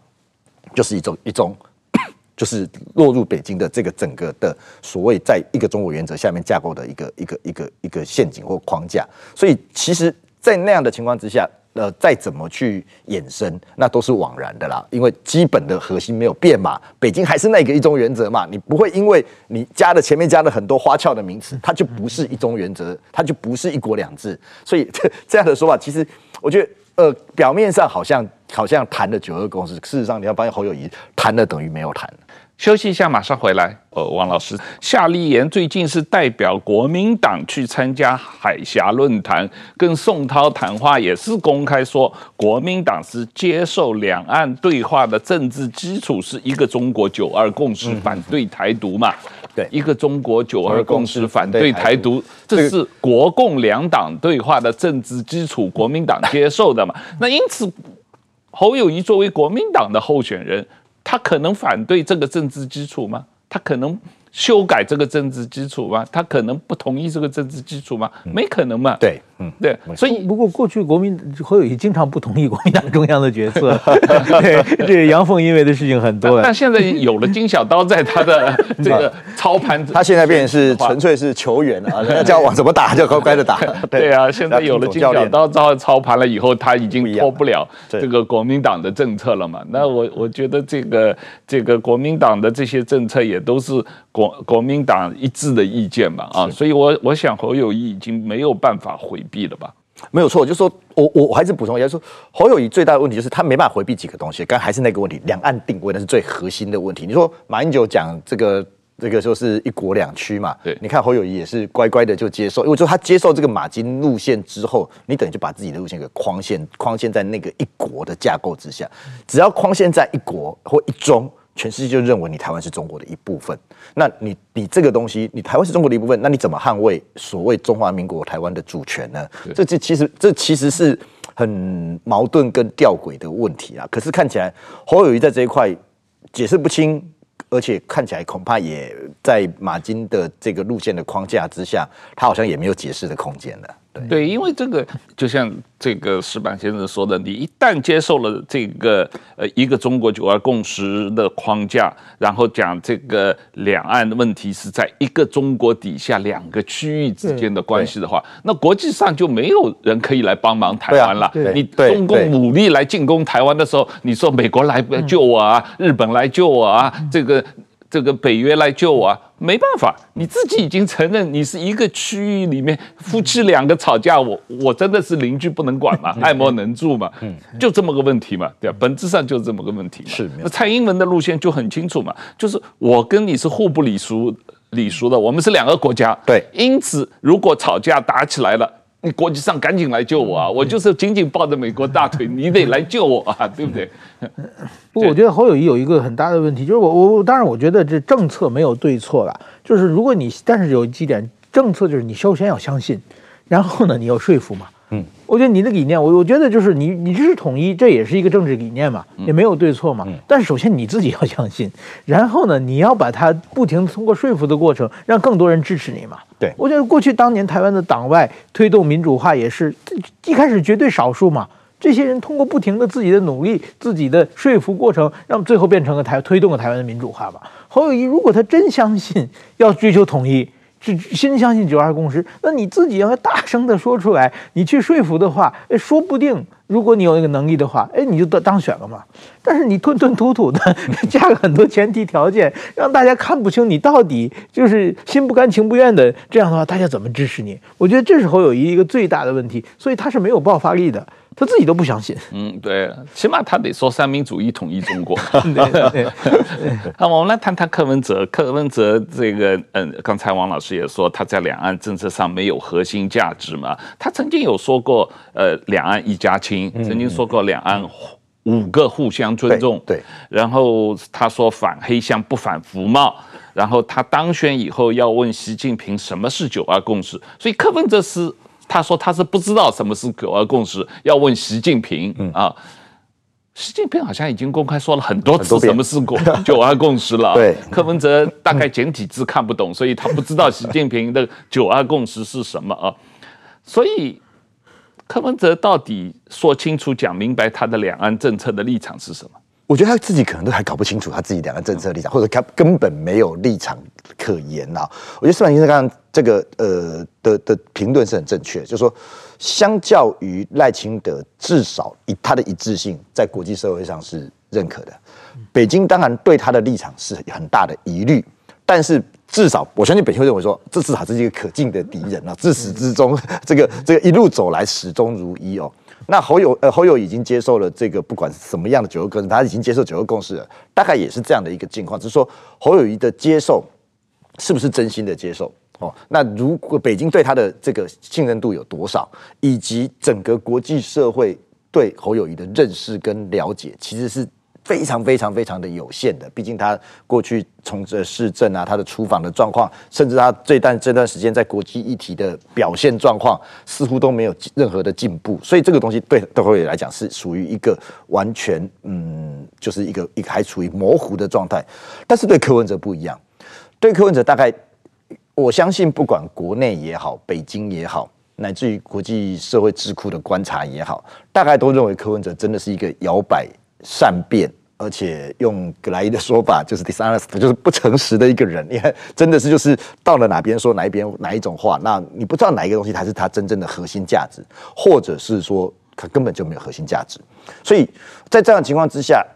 就是一种一种，<coughs> 就是落入北京的这个整个的所谓在一个中国原则下面架构的一个一个一个一个陷阱或框架。所以，其实，在那样的情况之下。呃，再怎么去衍生，那都是枉然的啦。因为基本的核心没有变嘛，北京还是那个一中原则嘛。你不会因为你加了前面加了很多花俏的名词，它就不是一中原则，它就不是一国两制。所以这这样的说法，其实我觉得，呃，表面上好像好像谈了九二共识，事实上你要发现侯友谊谈了等于没有谈。休息一下，马上回来。呃，王老师，夏立言最近是代表国民党去参加海峡论坛，跟宋涛谈话，也是公开说，国民党是接受两岸对话的政治基础是一个中国九二共识，反对台独嘛？对，一个中国九二共识，反对台独，这是国共两党对话的政治基础，国民党接受的嘛？那因此，侯友谊作为国民党的候选人。他可能反对这个政治基础吗？他可能修改这个政治基础吗？他可能不同意这个政治基础吗？没可能嘛？对。嗯，对，所以不过过去国民侯友宜经常不同意国民党中央的决策，<laughs> 对，这个阳奉阴违的事情很多。但现在有了金小刀在他的 <laughs> 这个操盘，他现在变成是纯粹是球员了啊，<laughs> 叫往怎么打就乖乖的打。对啊，现在有了金小刀操操盘了以后，他已经脱不了这个国民党的政策了嘛。那我我觉得这个这个国民党的这些政策也都是国国民党一致的意见嘛啊，所以我我想侯友谊已经没有办法回。避了吧？没有错，就是说我我我还是补充一下，说侯友谊最大的问题就是他没办法回避几个东西，刚还是那个问题，两岸定位那是最核心的问题。你说马英九讲这个这个就是一国两区嘛？对，你看侯友谊也是乖乖的就接受，因为说他接受这个马金路线之后，你等于就把自己的路线给框限框限在那个一国的架构之下，只要框限在一国或一中。全世界就认为你台湾是中国的一部分，那你你这个东西，你台湾是中国的一部分，那你怎么捍卫所谓中华民国台湾的主权呢？这这其实这其实是很矛盾跟吊诡的问题啊。可是看起来侯友谊在这一块解释不清，而且看起来恐怕也在马金的这个路线的框架之下，他好像也没有解释的空间了。对，因为这个就像这个石板先生说的，你一旦接受了这个呃一个中国九二共识的框架，然后讲这个两岸的问题是在一个中国底下两个区域之间的关系的话，那国际上就没有人可以来帮忙台湾了。你中共武力来进攻台湾的时候，你说美国来救我啊，日本来救我啊，这个。这个北约来救我啊，没办法，你自己已经承认你是一个区域里面夫妻两个吵架，我我真的是邻居不能管嘛，<laughs> 爱莫能助嘛，就这么个问题嘛，对吧？本质上就是这么个问题嘛。是，那蔡英文的路线就很清楚嘛，就是我跟你是互不隶属隶属的，我们是两个国家，对，因此如果吵架打起来了。你国际上赶紧来救我啊！我就是紧紧抱着美国大腿，你得来救我啊，对不对？<laughs> 不过我觉得侯友谊有一个很大的问题，就是我我当然我觉得这政策没有对错了，就是如果你但是有几点政策就是你首先要相信，然后呢你要说服嘛。嗯，我觉得你的理念，我我觉得就是你你这是统一，这也是一个政治理念嘛，也没有对错嘛。但是首先你自己要相信，<laughs> 然后呢，你要把它不停通过说服的过程，让更多人支持你嘛。对，我觉得过去当年台湾的党外推动民主化也是一开始绝对少数嘛，这些人通过不停的自己的努力、自己的说服过程，让最后变成了台推动了台湾的民主化吧。侯友谊如果他真相信要追求统一。是先相信九二共识，那你自己要大声的说出来，你去说服的话，哎，说不定如果你有那个能力的话，哎，你就当当选了嘛。但是你吞吞吐吐的加了很多前提条件，让大家看不清你到底就是心不甘情不愿的，这样的话，大家怎么支持你？我觉得这时候有一个最大的问题，所以他是没有爆发力的。他自己都不相信。嗯，对，起码他得说三民主义统一中国。<laughs> <laughs> 那我们来谈谈柯文哲。柯文哲这个，嗯，刚才王老师也说他在两岸政策上没有核心价值嘛。他曾经有说过，呃，两岸一家亲，曾经说过两岸五个互相尊重。对。然后他说反黑箱不反服贸。然后他当选以后要问习近平什么是九二共识。所以柯文哲是。他说他是不知道什么是九二共识，要问习近平啊。习近平好像已经公开说了很多次什么是九二共识了。<laughs> 对，柯文哲大概简体字看不懂，所以他不知道习近平的九二共识是什么啊。所以柯文哲到底说清楚、讲明白他的两岸政策的立场是什么？我觉得他自己可能都还搞不清楚他自己两个政策立场，或者他根本没有立场可言啊。我觉得矢板先生刚刚这个呃的的评论是很正确，就是说，相较于赖清德，至少以他的一致性，在国际社会上是认可的。北京当然对他的立场是很大的疑虑，但是至少我相信北京会认为说，这至少是一个可敬的敌人啊，自始至终这个这个一路走来始终如一哦。那侯友呃侯友已经接受了这个不管什么样的九个共识，他已经接受九个共识了，大概也是这样的一个境况，就是说侯友谊的接受是不是真心的接受哦？那如果北京对他的这个信任度有多少，以及整个国际社会对侯友谊的认识跟了解，其实是。非常非常非常的有限的，毕竟他过去从这市政啊，他的出访的状况，甚至他这段这段时间在国际议题的表现状况，似乎都没有任何的进步。所以这个东西对邓辉来讲是属于一个完全嗯，就是一个一个还处于模糊的状态。但是对柯文哲不一样，对柯文哲大概我相信，不管国内也好，北京也好，乃至于国际社会智库的观察也好，大概都认为柯文哲真的是一个摇摆善变。而且用格莱伊的说法，就是 dishonest，就是不诚实的一个人。你看，真的是就是到了哪边说哪一边哪一种话，那你不知道哪一个东西才是他真正的核心价值，或者是说他根本就没有核心价值。所以在这样的情况之下，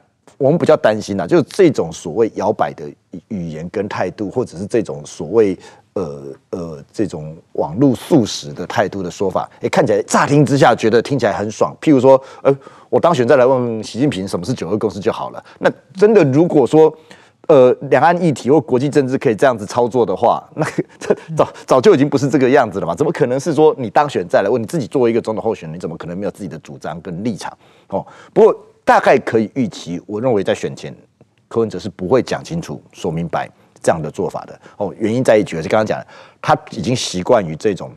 我们比较担心呐，就是这种所谓摇摆的语言跟态度，或者是这种所谓呃呃这种网络素食的态度的说法，诶，看起来乍听之下觉得听起来很爽。譬如说，呃。我当选再来问习近平什么是九二共识就好了。那真的如果说，呃，两岸议题或国际政治可以这样子操作的话，<laughs> 那这早早就已经不是这个样子了嘛？怎么可能是说你当选再来问你自己作为一个总统候选人，你怎么可能没有自己的主张跟立场？哦，不过大概可以预期，我认为在选前，柯文哲是不会讲清楚、说明白这样的做法的。哦，原因在于，就是刚刚讲，他已经习惯于这种。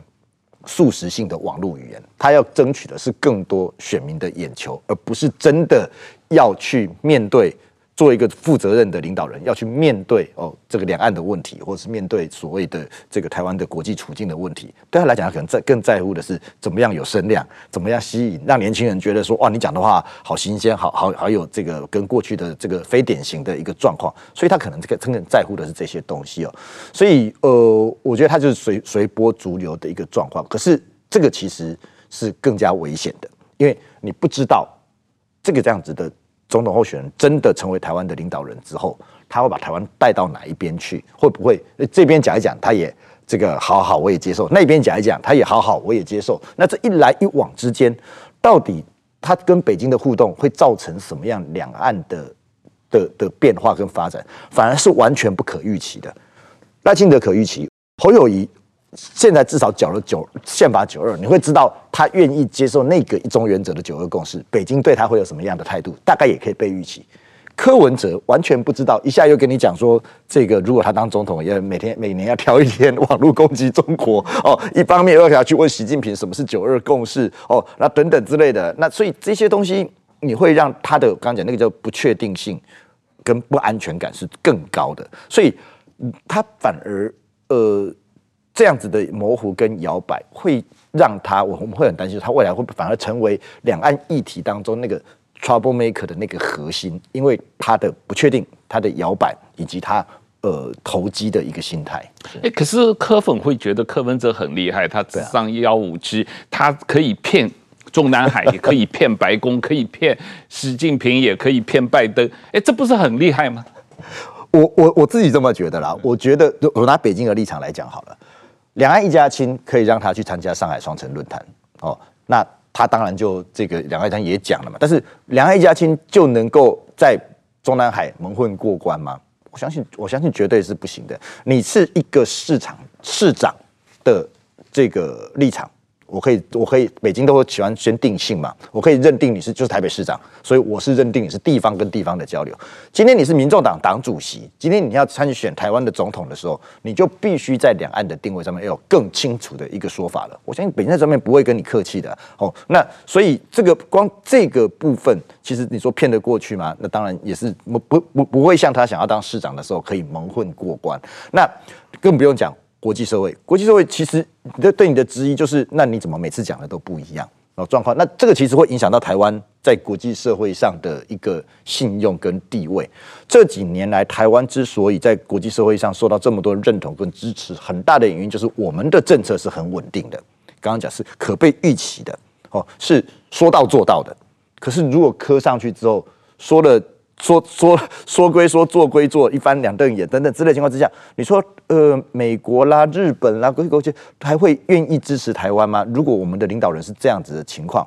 速食性的网络语言，他要争取的是更多选民的眼球，而不是真的要去面对做一个负责任的领导人，要去面对哦这个两岸的问题，或者是面对所谓的这个台湾的国际处境的问题，对他来讲，他可能在更在乎的是怎么样有声量，怎么样吸引让年轻人觉得说哇，你讲的话好新鲜，好好好有这个跟过去的这个非典型的一个状况，所以他可能这个真正在乎的是这些东西哦。所以呃，我觉得他就是随随波逐流的一个状况。可是这个其实是更加危险的，因为你不知道这个这样子的。总统候选人真的成为台湾的领导人之后，他会把台湾带到哪一边去？会不会这边讲一讲，他也这个好好，我也接受；那边讲一讲，他也好好，我也接受。那这一来一往之间，到底他跟北京的互动会造成什么样两岸的的的变化跟发展？反而是完全不可预期的。赖清德可预期，侯友宜。现在至少缴了九宪法九二，你会知道他愿意接受那个一中原则的九二共识。北京对他会有什么样的态度？大概也可以被预期。柯文哲完全不知道，一下又跟你讲说，这个如果他当总统，要每天每年要挑一天网络攻击中国哦，一方面又要去问习近平什么是九二共识哦，那等等之类的。那所以这些东西，你会让他的刚刚讲那个叫不确定性跟不安全感是更高的，所以他反而呃。这样子的模糊跟摇摆，会让他我们会很担心，他未来会反而成为两岸议题当中那个 trouble maker 的那个核心，因为他的不确定、他的摇摆以及他呃投机的一个心态。哎，可是柯粉会觉得柯文哲很厉害，他智商一幺五七，他可以骗中南海，也可以骗白宫，可以骗习近平，也可以骗拜登。哎，这不是很厉害吗？我我我自己这么觉得啦。我觉得我拿北京的立场来讲好了。两岸一家亲，可以让他去参加上海双城论坛哦。那他当然就这个两岸一家也讲了嘛。但是两岸一家亲就能够在中南海蒙混过关吗？我相信，我相信绝对是不行的。你是一个市场市长的这个立场。我可以，我可以，北京都会喜欢先定性嘛。我可以认定你是就是台北市长，所以我是认定你是地方跟地方的交流。今天你是民众党党主席，今天你要参选台湾的总统的时候，你就必须在两岸的定位上面要有更清楚的一个说法了。我相信北京在这面不会跟你客气的哦。那所以这个光这个部分，其实你说骗得过去吗？那当然也是不不不不会像他想要当市长的时候可以蒙混过关。那更不用讲。国际社会，国际社会其实对对你的质疑就是，那你怎么每次讲的都不一样哦状况？那这个其实会影响到台湾在国际社会上的一个信用跟地位。这几年来，台湾之所以在国际社会上受到这么多认同跟支持，很大的原因就是我们的政策是很稳定的。刚刚讲是可被预期的哦，是说到做到的。可是如果磕上去之后说了。说说 <laughs> 说归说，做归做，一翻两瞪眼等等之类情况之下，你说呃，美国啦、日本啦，国际国际还会愿意支持台湾吗？如果我们的领导人是这样子的情况，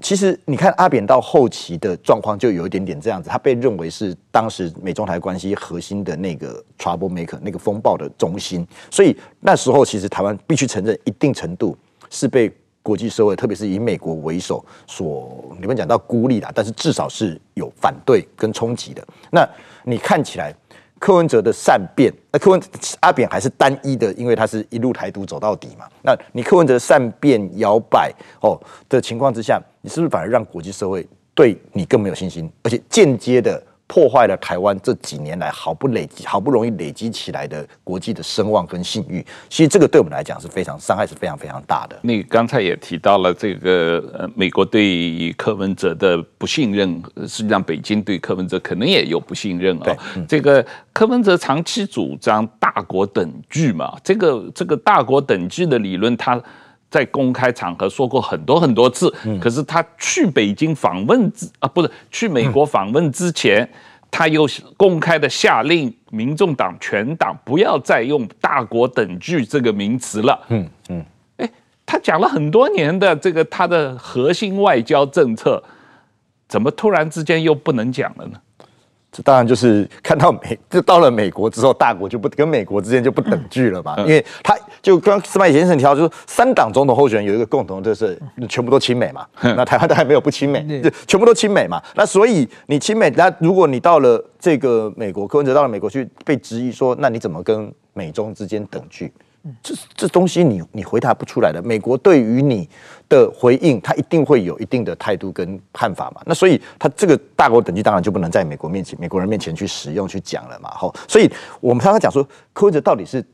其实你看阿扁到后期的状况就有一点点这样子，他被认为是当时美中台关系核心的那个 trouble maker，那个风暴的中心，所以那时候其实台湾必须承认一定程度是被。国际社会，特别是以美国为首，所你们讲到孤立啦，但是至少是有反对跟冲击的。那你看起来柯文哲的善变，那柯文阿扁还是单一的，因为他是一路台独走到底嘛。那你柯文哲善变摇摆哦的情况之下，你是不是反而让国际社会对你更没有信心，而且间接的？破坏了台湾这几年来好不累积、好不容易累积起来的国际的声望跟信誉，其实这个对我们来讲是非常伤害，是非常非常大的。你刚才也提到了这个呃，美国对柯文哲的不信任，实际上北京对柯文哲可能也有不信任啊、哦。对，嗯、这个柯文哲长期主张大国等距嘛，这个这个大国等距的理论，他在公开场合说过很多很多次。嗯、可是他去北京访问之啊，不是去美国访问之前。嗯他又公开的下令，民众党全党不要再用“大国等距”这个名词了。嗯嗯，哎，他讲了很多年的这个他的核心外交政策，怎么突然之间又不能讲了呢？这当然就是看到美，就到了美国之后，大国就不跟美国之间就不等距了嘛。因为他就刚刚司马先生提到，就是三党总统候选人有一个共同，就是全部都亲美嘛。那台湾当然没有不亲美，就全部都亲美嘛。那所以你亲美，那如果你到了这个美国，柯文哲到了美国去被质疑说，那你怎么跟美中之间等距？这这东西你你回答不出来的。美国对于你的回应，他一定会有一定的态度跟看法嘛。那所以他这个大国等级当然就不能在美国面前、美国人面前去使用去讲了嘛。吼，所以我们刚刚讲说，柯文哲到底是。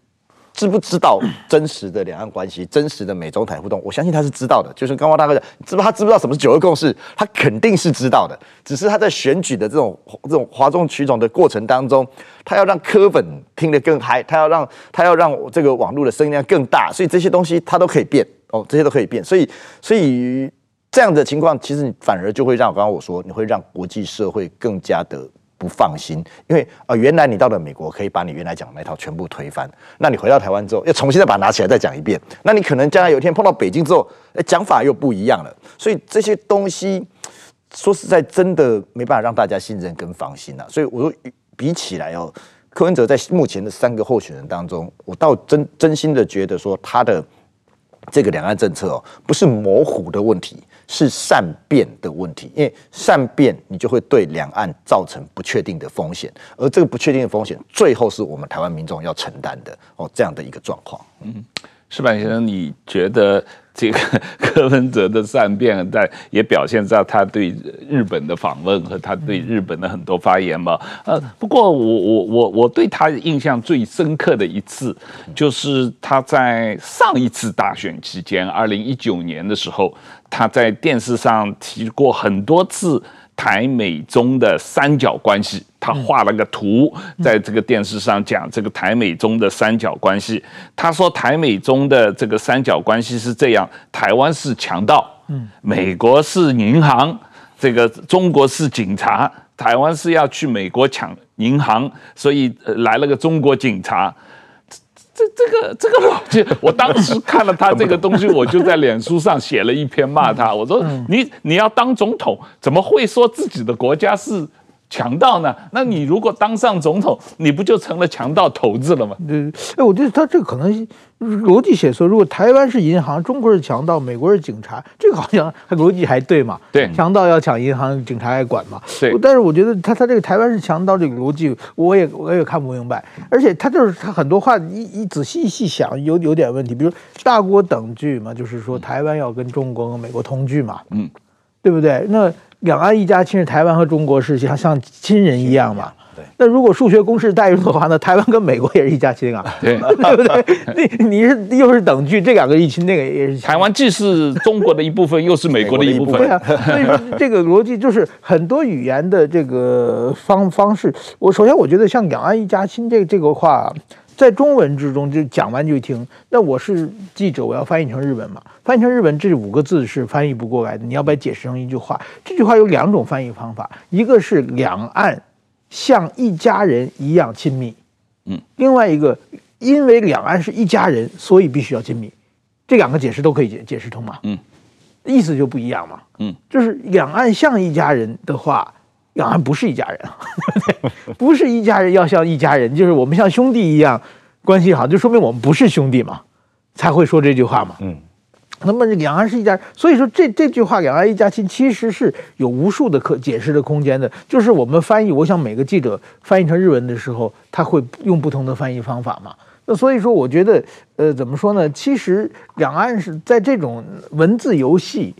知不知道真实的两岸关系，真实的美中台互动？我相信他是知道的。就是刚刚大哥讲，知不他知不知道什么是九二共识？他肯定是知道的。只是他在选举的这种这种哗众取宠的过程当中，他要让柯粉听得更嗨，他要让他要让这个网络的声音量更大，所以这些东西他都可以变哦，这些都可以变。所以所以这样的情况，其实你反而就会让刚刚我说，你会让国际社会更加的。不放心，因为啊、原来你到了美国可以把你原来讲的那套全部推翻，那你回到台湾之后，要重新再把它拿起来再讲一遍，那你可能将来有一天碰到北京之后，哎，讲法又不一样了。所以这些东西说实在，真的没办法让大家信任跟放心啊。所以我说，比起来哦，柯文哲在目前的三个候选人当中，我倒真真心的觉得说他的这个两岸政策哦，不是模糊的问题。是善变的问题，因为善变你就会对两岸造成不确定的风险，而这个不确定的风险，最后是我们台湾民众要承担的哦，这样的一个状况。嗯，石板先生，你觉得？这个 <laughs> 柯文哲的善变，但也表现在他对日本的访问和他对日本的很多发言嘛。呃，不过我我我我对他印象最深刻的一次，就是他在上一次大选期间，二零一九年的时候，他在电视上提过很多次。台美中的三角关系，他画了个图，在这个电视上讲这个台美中的三角关系。他说台美中的这个三角关系是这样：台湾是强盗，美国是银行，这个中国是警察。台湾是要去美国抢银行，所以来了个中国警察。这这个这个逻辑，<laughs> 我当时看了他这个东西，<laughs> 我就在脸书上写了一篇骂他。我说你你要当总统，怎么会说自己的国家是强盗呢？那你如果当上总统，你不就成了强盗头子了吗？对，哎，我觉得他这个可能。逻辑写错，如果台湾是银行，中国是强盗，美国是警察，这个好像还逻辑还对嘛？对，强盗要抢银行，警察爱管嘛？对。但是我觉得他他这个台湾是强盗这个逻辑，我也我也看不明白。而且他就是他很多话一一仔细细想，有有点问题。比如大国等距嘛，就是说台湾要跟中国和美国同居嘛，嗯，对不对？那两岸一家亲，是台湾和中国是像像亲人一样嘛？对，那如果数学公式代入的话呢？台湾跟美国也是一家亲啊，<laughs> 对，对不对？<laughs> 你你是又是等距，这两个一亲，那个也是。台湾既是中国的一部分，又是美国的一部分。对啊，所以说 <laughs> 这个逻辑就是很多语言的这个方方式。我首先我觉得像两岸一家亲这个这个话，在中文之中就讲完就听。那我是记者，我要翻译成日文嘛？翻译成日文这五个字是翻译不过来的。你要把它解释成一句话，这句话有两种翻译方法，一个是两岸。像一家人一样亲密，嗯，另外一个，因为两岸是一家人，所以必须要亲密，这两个解释都可以解解释通嘛，嗯，意思就不一样嘛，嗯，就是两岸像一家人的话，两岸 <laughs> 不是一家人，不是一家人要像一家人，就是我们像兄弟一样关系好，就说明我们不是兄弟嘛，才会说这句话嘛，嗯。那么两岸是一家，所以说这这句话“两岸一家亲”其实是有无数的可解释的空间的。就是我们翻译，我想每个记者翻译成日文的时候，他会用不同的翻译方法嘛。那所以说，我觉得，呃，怎么说呢？其实两岸是在这种文字游戏，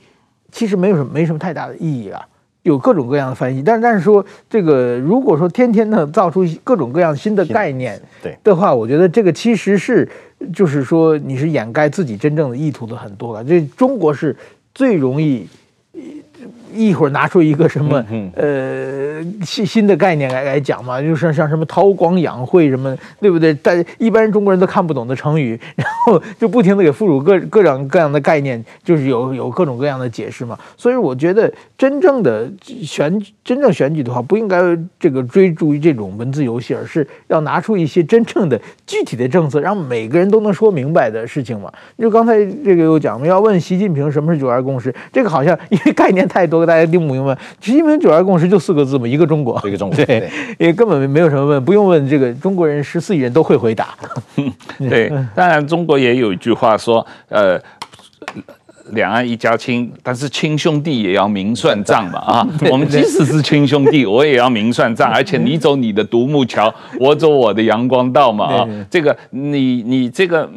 其实没有什么没什么太大的意义啊。有各种各样的翻译，但但是说这个，如果说天天的造出各种各样新的概念，对的话，我觉得这个其实是就是说你是掩盖自己真正的意图的很多了。这中国是最容易。一会儿拿出一个什么呃新新的概念来来讲嘛，就是像什么韬光养晦什么，对不对？但一般中国人都看不懂的成语，然后就不停的给附属各各种各样的概念，就是有有各种各样的解释嘛。所以我觉得真正的选真正选举的话，不应该这个追逐于这种文字游戏，而是要拿出一些真正的具体的政策，让每个人都能说明白的事情嘛。就刚才这个有讲，要问习近平什么是九二共识，这个好像因为概念太多。大家听不明白，习近平九二共识就四个字嘛，一个中国，一个中国，对，也根本没有什么问，不用问这个中国人十四亿人都会回答。<laughs> 对，当然中国也有一句话说，呃，两岸一家亲，但是亲兄弟也要明算账嘛啊，<laughs> 我们即使是亲兄弟，我也要明算账，<laughs> 而且你走你的独木桥，我走我的阳光道嘛啊，这个你你这个。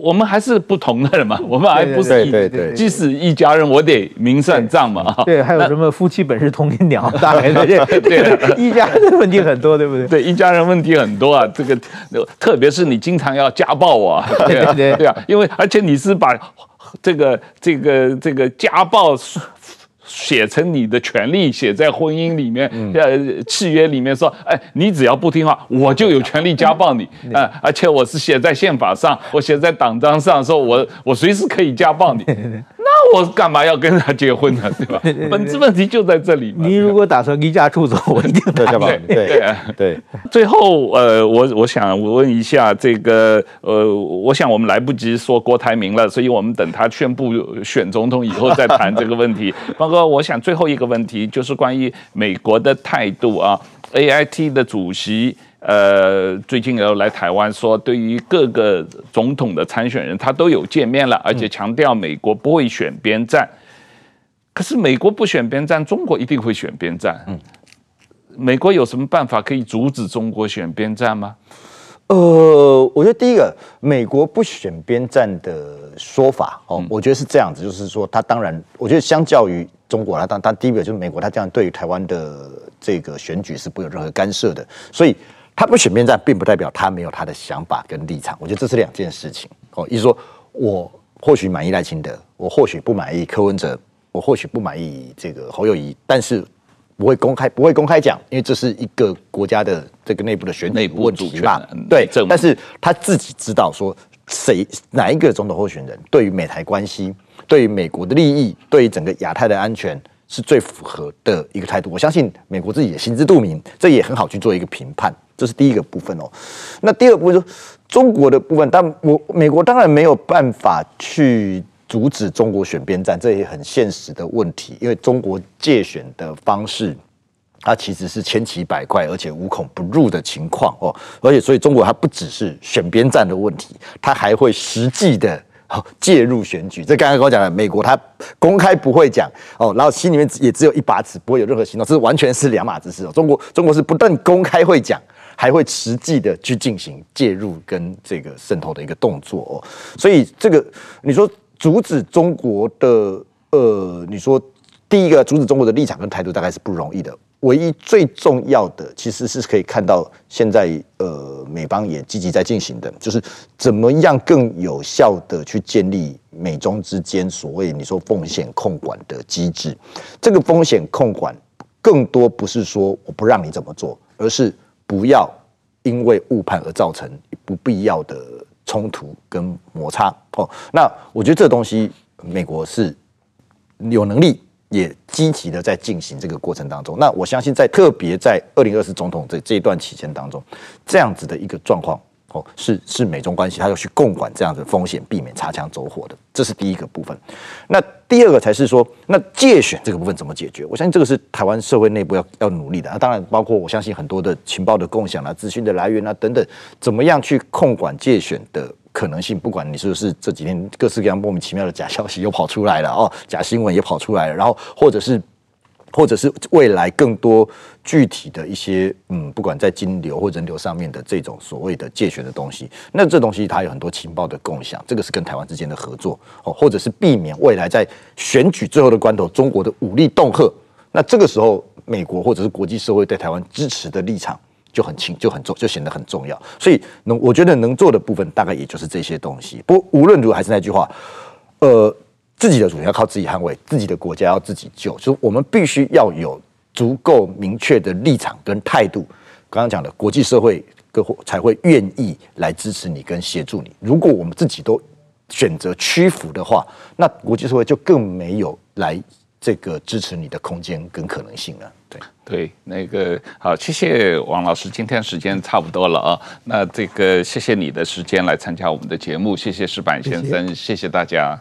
我们还是不同的人嘛，<laughs> 我们还不是一，对对对，即使一家人，我得明算账嘛。对，还有什么夫妻本是同林鸟，<laughs> 大概对对，<laughs> 一家人的问题很多，对不对？对，一家人问题很多啊，这个特别是你经常要家暴啊，对啊，对啊，因为而且你是把这个这个这个家暴。写成你的权利，写在婚姻里面，呃，契约里面说，哎，你只要不听话，我就有权利家暴你，啊，而且我是写在宪法上，我写在党章上，说我我随时可以家暴你。<laughs> 那我干嘛要跟他结婚呢？对吧？<laughs> 本质问题就在这里。你如果打算离家出走，我一定得家暴你。对对对。最后，呃，我我想我问一下这个，呃，我想我们来不及说郭台铭了，所以我们等他宣布选总统以后再谈这个问题。方哥，我想最后一个问题就是关于美国的态度啊，AIT 的主席。呃，最近有来台湾说，对于各个总统的参选人，他都有见面了，而且强调美国不会选边站。可是美国不选边站，中国一定会选边站。嗯，美国有什么办法可以阻止中国选边站吗？呃，我觉得第一个，美国不选边站的说法哦，我觉得是这样子，就是说，他当然，我觉得相较于中国，他当他第一个就是美国，他这样对于台湾的这个选举是不有任何干涉的，所以。他不选边站，并不代表他没有他的想法跟立场。我觉得这是两件事情哦。意思说，我或许满意赖清德，我或许不满意柯文哲，我或许不满意这个侯友谊，但是不会公开，不会公开讲，因为这是一个国家的这个内部的选举问题吧？对，但是他自己知道说，谁哪一个总统候选人对于美台关系，对于美国的利益，对于整个亚太的安全是最符合的一个态度。我相信美国自己也心知肚明，这也很好去做一个评判。这是第一个部分哦，那第二部分说中国的部分，但我美国当然没有办法去阻止中国选边站，这也很现实的问题，因为中国介选的方式，它其实是千奇百怪，而且无孔不入的情况哦，而且所以中国它不只是选边站的问题，它还会实际的介入选举。这刚刚跟我讲的，美国它公开不会讲哦，然后心里面也只有一把尺，不会有任何行动，这完全是两码子事哦。中国中国是不但公开会讲。还会实际的去进行介入跟这个渗透的一个动作哦，所以这个你说阻止中国的呃，你说第一个阻止中国的立场跟态度大概是不容易的。唯一最重要的其实是可以看到现在呃美方也积极在进行的，就是怎么样更有效的去建立美中之间所谓你说风险控管的机制。这个风险控管更多不是说我不让你怎么做，而是。不要因为误判而造成不必要的冲突跟摩擦哦。那我觉得这东西美国是有能力也积极的在进行这个过程当中。那我相信在特别在二零二四总统这这一段期间当中，这样子的一个状况。哦，是是美中关系，他要去共管这样的风险，避免擦枪走火的，这是第一个部分。那第二个才是说，那借选这个部分怎么解决？我相信这个是台湾社会内部要要努力的。那当然包括我相信很多的情报的共享啊、资讯的来源啊等等，怎么样去控管借选的可能性？不管你是不是这几天各式各样莫名其妙的假消息又跑出来了哦，假新闻也跑出来了，然后或者是。或者是未来更多具体的一些，嗯，不管在金流或人流上面的这种所谓的借选的东西，那这东西它有很多情报的共享，这个是跟台湾之间的合作哦，或者是避免未来在选举最后的关头中国的武力恫吓，那这个时候美国或者是国际社会对台湾支持的立场就很轻，就很重，就显得很重要。所以能我觉得能做的部分大概也就是这些东西。不无论如何还是那句话，呃。自己的主权要靠自己捍卫，自己的国家要自己救，所以我们必须要有足够明确的立场跟态度。刚刚讲的国际社会各才会愿意来支持你跟协助你。如果我们自己都选择屈服的话，那国际社会就更没有来这个支持你的空间跟可能性了。对对，那个好，谢谢王老师，今天时间差不多了啊。那这个谢谢你的时间来参加我们的节目，谢谢石板先生，谢谢，谢谢大家。